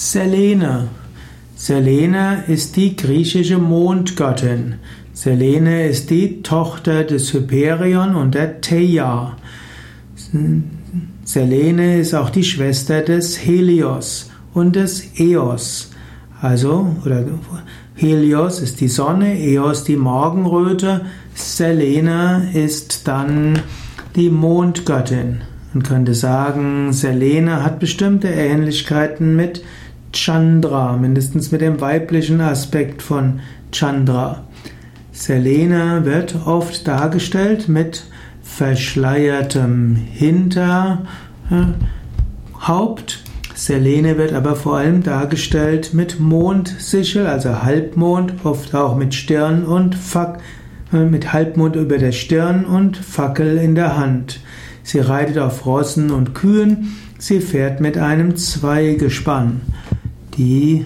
Selene. Selene ist die griechische Mondgöttin. Selene ist die Tochter des Hyperion und der Theia. Selene ist auch die Schwester des Helios und des Eos. Also, oder Helios ist die Sonne, Eos die Morgenröte, Selene ist dann die Mondgöttin. Man könnte sagen, Selene hat bestimmte Ähnlichkeiten mit Chandra, mindestens mit dem weiblichen Aspekt von Chandra. Selene wird oft dargestellt mit verschleiertem Hinterhaupt. Selene wird aber vor allem dargestellt mit Mondsichel, also Halbmond, oft auch mit Stirn und Fack, äh, mit Halbmond über der Stirn und Fackel in der Hand. Sie reitet auf Rossen und Kühen, sie fährt mit einem Zweigespann die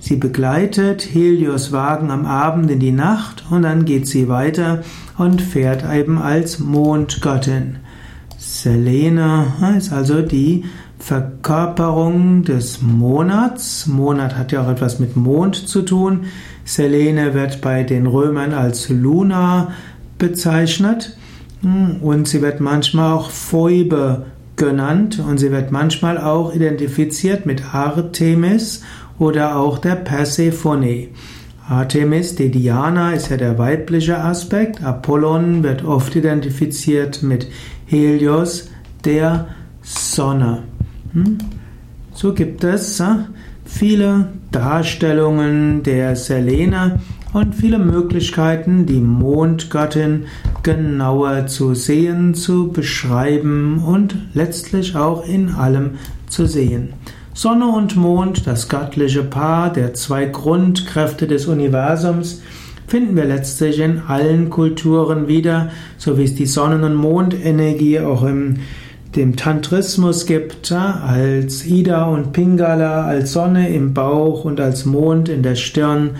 sie begleitet Helios Wagen am Abend in die Nacht und dann geht sie weiter und fährt eben als Mondgöttin. Selene ist also die Verkörperung des Monats. Monat hat ja auch etwas mit Mond zu tun. Selene wird bei den Römern als Luna bezeichnet und sie wird manchmal auch Phoebe genannt und sie wird manchmal auch identifiziert mit Artemis oder auch der Persephone. Artemis, die Diana, ist ja der weibliche Aspekt. Apollon wird oft identifiziert mit Helios, der Sonne. Hm? So gibt es äh, viele Darstellungen der Selene und viele Möglichkeiten, die Mondgöttin genauer zu sehen, zu beschreiben und letztlich auch in allem zu sehen. Sonne und Mond, das göttliche Paar der zwei Grundkräfte des Universums, finden wir letztlich in allen Kulturen wieder, so wie es die Sonnen- und Mondenergie auch im dem Tantrismus gibt, als Ida und Pingala, als Sonne im Bauch und als Mond in der Stirn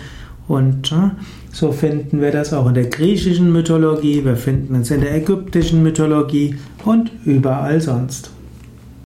und äh, so finden wir das auch in der griechischen Mythologie, wir finden es in der ägyptischen Mythologie und überall sonst.